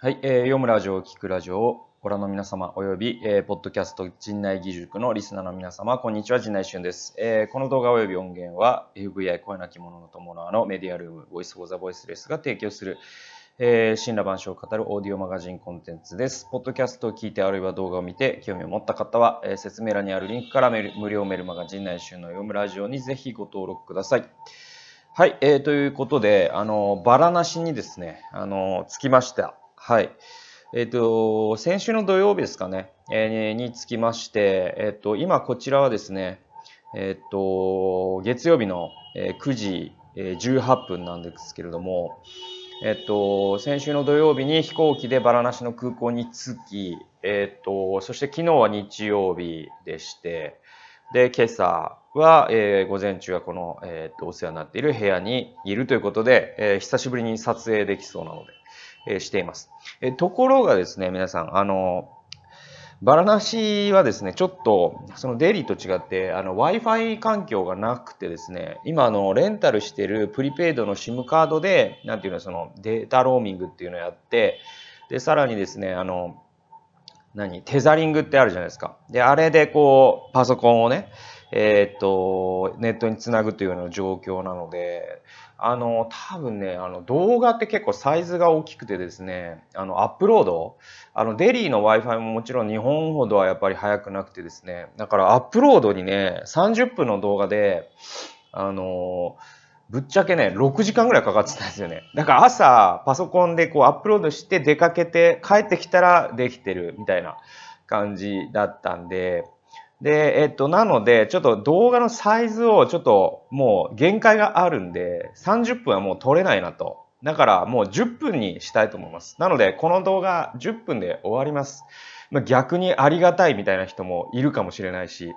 はい、えー、読むラジオを聞くラジオをご覧の皆様および、えー、ポッドキャスト陣内義塾のリスナーの皆様、こんにちは、陣内俊です。えー、この動画および音源は FVI 声なき者の友のあのメディアルーム、ボイスフォーザボイスレスが提供する、えー、神羅万象を語るオーディオマガジンコンテンツです。ポッドキャストを聞いてあるいは動画を見て興味を持った方は、えー、説明欄にあるリンクから無料メールマガジン内俊の読むラジオにぜひご登録ください。はい、えー、ということで、あの、バラなしにですね、あの、つきました。はい。えっ、と、先週の土曜日ですかね、えー、につきまして、えっ、と、今こちらはですね、えっ、と、月曜日の9時18分なんですけれども、えっと、先週の土曜日に飛行機でバラナシの空港に着き、えっと、そして昨日は日曜日でして、で、今朝は、えー、午前中はこの、えー、っと、お世話になっている部屋にいるということで、えー、久しぶりに撮影できそうなので、えしています。えところがですね、皆さん、あの、バラナシはですね、ちょっと、そのデリーと違って、あの、Wi-Fi 環境がなくてですね、今、あの、レンタルしてるプリペイドの SIM カードで、なんていうの、その、データローミングっていうのをやって、で、さらにですね、あの、何テザリングってあるじゃないですか。で、あれでこう、パソコンをね、えー、っと、ネットにつなぐというような状況なので、あの、多分ね、あの、動画って結構サイズが大きくてですね、あの、アップロード、あの、デリーの Wi-Fi ももちろん日本ほどはやっぱり速くなくてですね、だからアップロードにね、30分の動画で、あの、ぶっちゃけね、6時間ぐらいかかってたんですよね。だから朝、パソコンでこうアップロードして出かけて帰ってきたらできてるみたいな感じだったんで、で、えっと、なので、ちょっと動画のサイズをちょっともう限界があるんで、30分はもう撮れないなと。だからもう10分にしたいと思います。なので、この動画10分で終わります。逆にありがたいみたいな人もいるかもしれないし、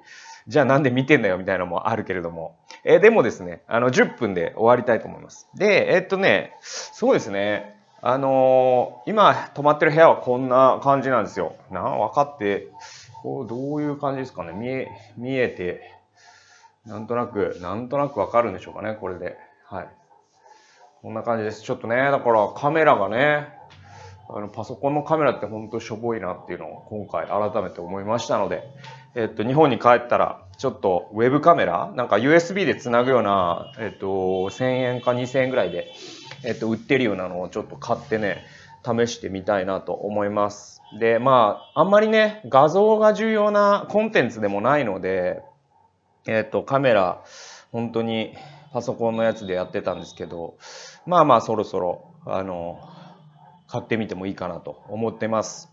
じゃあなんで見てんだよみたいなのもあるけれども。えー、でもですね、あの、10分で終わりたいと思います。で、え、っとね、そうですね、あのー、今泊まってる部屋はこんな感じなんですよ。な、分かってこう、どういう感じですかね。見え、見えて、なんとなく、なんとなくわかるんでしょうかね、これで。はい。こんな感じです。ちょっとね、だからカメラがね、あの、パソコンのカメラってほんとしょぼいなっていうのを今回改めて思いましたので、えっと、日本に帰ったら、ちょっとウェブカメラなんか USB でつなぐような、えっと、1000円か2000円ぐらいで、えっと、売ってるようなのをちょっと買ってね、試してみたいなと思います。で、まあ、あんまりね、画像が重要なコンテンツでもないので、えっ、ー、と、カメラ、本当にパソコンのやつでやってたんですけど、まあまあ、そろそろ、あの、買ってみてもいいかなと思ってます。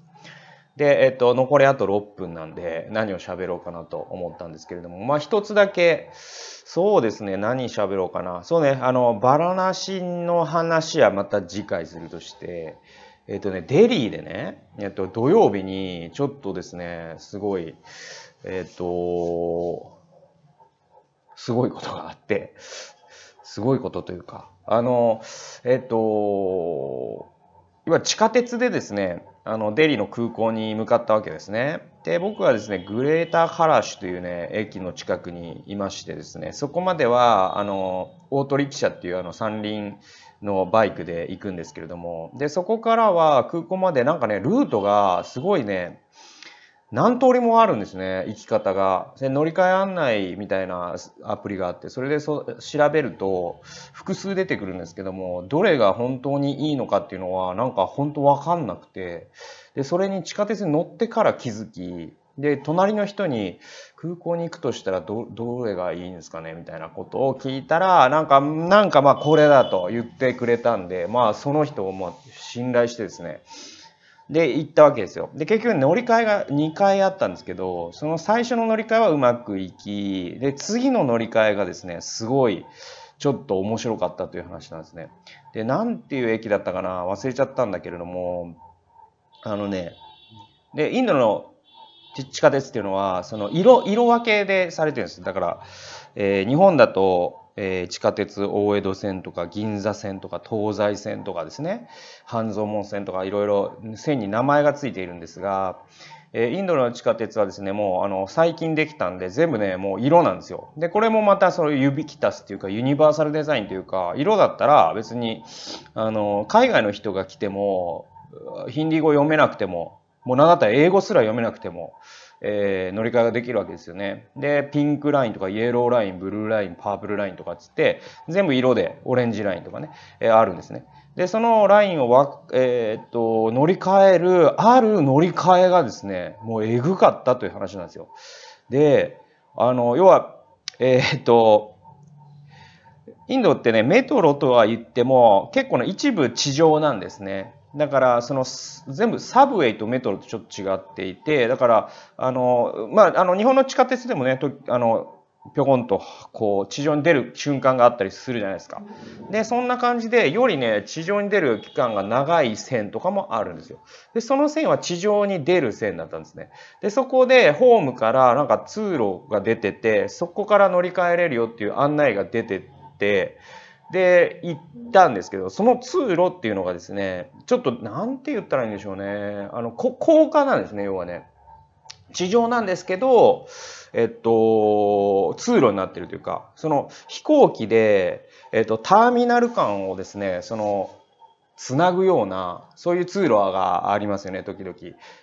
で、えっ、ー、と、残りあと6分なんで、何を喋ろうかなと思ったんですけれども、まあ一つだけ、そうですね、何喋ろうかな。そうね、あの、バラナシの話はまた次回するとして、えっ、ー、とね、デリーでね、えっ、と、土曜日にちょっとですね、すごい、えっ、ー、と、すごいことがあって、すごいことというか、あの、えっ、と、今地下鉄でですね、あの、デリーの空港に向かったわけですね。で、僕はですね、グレーターカラッシュというね、駅の近くにいましてですね、そこまでは、あの、オートリキシャっていうあの三輪のバイクで行くんですけれども、で、そこからは空港までなんかね、ルートがすごいね、何通りもあるんですね、行き方が。で乗り換え案内みたいなアプリがあって、それでそ調べると複数出てくるんですけども、どれが本当にいいのかっていうのはなんか本当わかんなくて、で、それに地下鉄に乗ってから気づき、で、隣の人に空港に行くとしたらど、どれがいいんですかね？みたいなことを聞いたら、なんか、なんかまあこれだと言ってくれたんで、まあその人をまあ信頼してですね、で、行ったわけですよ。で、結局乗り換えが2回あったんですけど、その最初の乗り換えはうまくいき、で、次の乗り換えがですね、すごい、ちょっと面白かったという話なんですね。で、なんていう駅だったかな？忘れちゃったんだけれども、あのね、で、インドの地下鉄っていうのは、その色、色分けでされてるんです。だから、えー、日本だと、えー、地下鉄大江戸線とか銀座線とか東西線とかですね、半蔵門線とかいろいろ線に名前がついているんですが、えー、インドの地下鉄はですね、もうあの最近できたんで全部ね、もう色なんですよ。で、これもまたそのユビキタスっていうかユニバーサルデザインというか、色だったら別に、あの、海外の人が来ても、ヒンディー語読めなくても、もうなた英語すら読めなくても、えー、乗り換えができるわけですよね。で、ピンクラインとかイエローライン、ブルーライン、パープルラインとかつって、全部色でオレンジラインとかね、えー、あるんですね。で、そのラインをわ、えー、っと、乗り換える、ある乗り換えがですね、もうえぐかったという話なんですよ。で、あの、要は、えー、っと、インドってね、メトロとは言っても、結構ね、一部地上なんですね。だからその全部サブウェイとメトロとちょっと違っていてだからあの、まあ、あの日本の地下鉄でもねとあのぴょこんとこう地上に出る瞬間があったりするじゃないですか。でそんな感じでよりね地上に出る期間が長い線とかもあるんですよ。でその線は地上に出る線だったんですね。でそこでホームからなんか通路が出ててそこから乗り換えれるよっていう案内が出てってで、行ったんですけど、その通路っていうのがですね、ちょっとなんて言ったらいいんでしょうね。あの、高架なんですね、要はね。地上なんですけど、えっと、通路になってるというか、その飛行機で、えっと、ターミナル間をですね、その、つなぐような、そういう通路がありますよね、時々。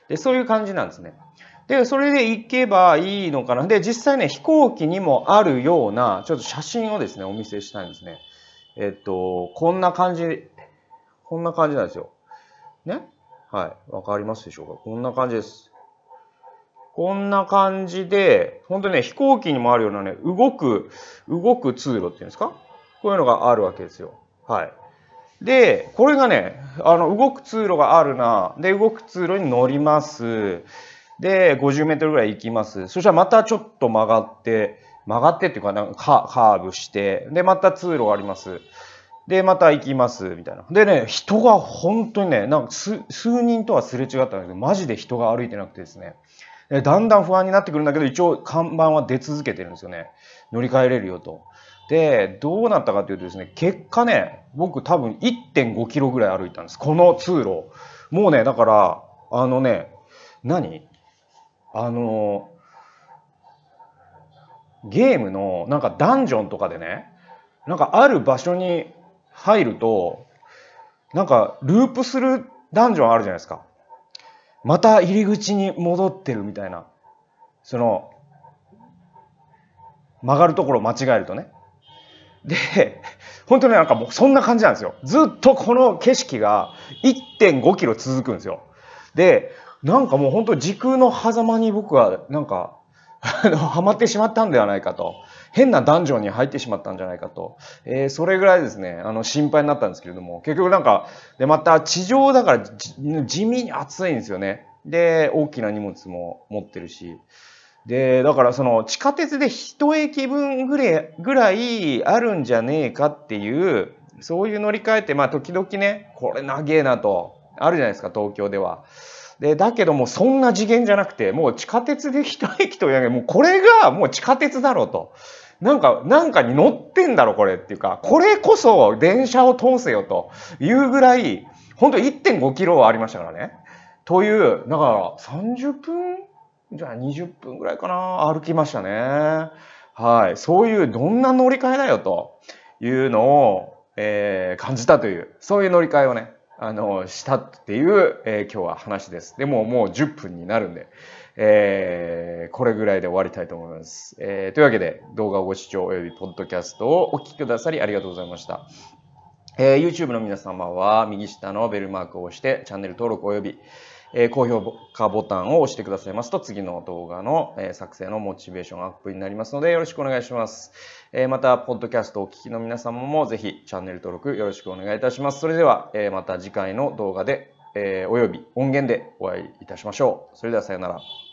で、そういう感じなんですね。で、それで行けばいいのかな。で、実際ね、飛行機にもあるような、ちょっと写真をですね、お見せしたいんですね。えっと、こんな感じ、こんな感じなんですよ。ね？はい。わかりますでしょうか？こんな感じです。こんな感じで、本当にね、飛行機にもあるようなね、動く、動く通路っていうんですか？こういうのがあるわけですよ。はい。で、これがね、あの、動く通路があるな。で、動く通路に乗ります。で、50メートルぐらい行きます。そしたらまたちょっと曲がって、曲がってっていうかなんかカーブして、で、また通路があります。で、また行きます、みたいな。でね、人が本当にね、なんか数人とはすれ違ったんだけど、マジで人が歩いてなくてですね。だんだん不安になってくるんだけど、一応看板は出続けてるんですよね。乗り換えれるよと。で、どうなったかというとですね、結果ね、僕多分1.5キロぐらい歩いたんです。この通路。もうね、だから、あのね、何？あの、ゲームのなんかダンジョンとかでね、なんかある場所に入ると、なんかループするダンジョンあるじゃないですか。また入り口に戻ってるみたいな。その、曲がるところを間違えるとね。で、本当になんかもうそんな感じなんですよ。ずっとこの景色が1.5キロ続くんですよ。で、なんかもう本当時空の狭間に僕はなんかはまってしまったんではないかと。変なダンジョンに入ってしまったんじゃないかと。えー、それぐらいですね、あの、心配になったんですけれども、結局なんか、で、また地上だから地味に暑いんですよね。で、大きな荷物も持ってるし。で、だからその地下鉄で一駅分ぐらいぐらいあるんじゃねえかっていう、そういう乗り換えって、まあ時々ね、これ長えなと、あるじゃないですか、東京では。で、だけどもそんな次元じゃなくて、もう地下鉄で一駅というけもうこれがもう地下鉄だろうと。なんか、なんかに乗ってんだろ、これっていうか、これこそ電車を通せよというぐらい、本当1.5キロはありましたからね。という、だから30分じゃあ20分ぐらいかな、歩きましたね。はい。そういう、どんな乗り換えだよというのを、えー、感じたという、そういう乗り換えをね、あの、したっていう、えー、今日は話です。でももう10分になるんで、えー、これぐらいで終わりたいと思います。えー、というわけで、動画をご視聴及びポッドキャストをお聴きくださりありがとうございました。えー、YouTube の皆様は右下のベルマークを押してチャンネル登録及び、えー、高評価ボタンを押してくださいますと次の動画の、えー、作成のモチベーションアップになりますのでよろしくお願いします。えー、また、ポッドキャストをお聞きの皆様もぜひチャンネル登録よろしくお願いいたします。それでは、えー、また次回の動画で、えー、および音源でお会いいたしましょう。それではさようなら。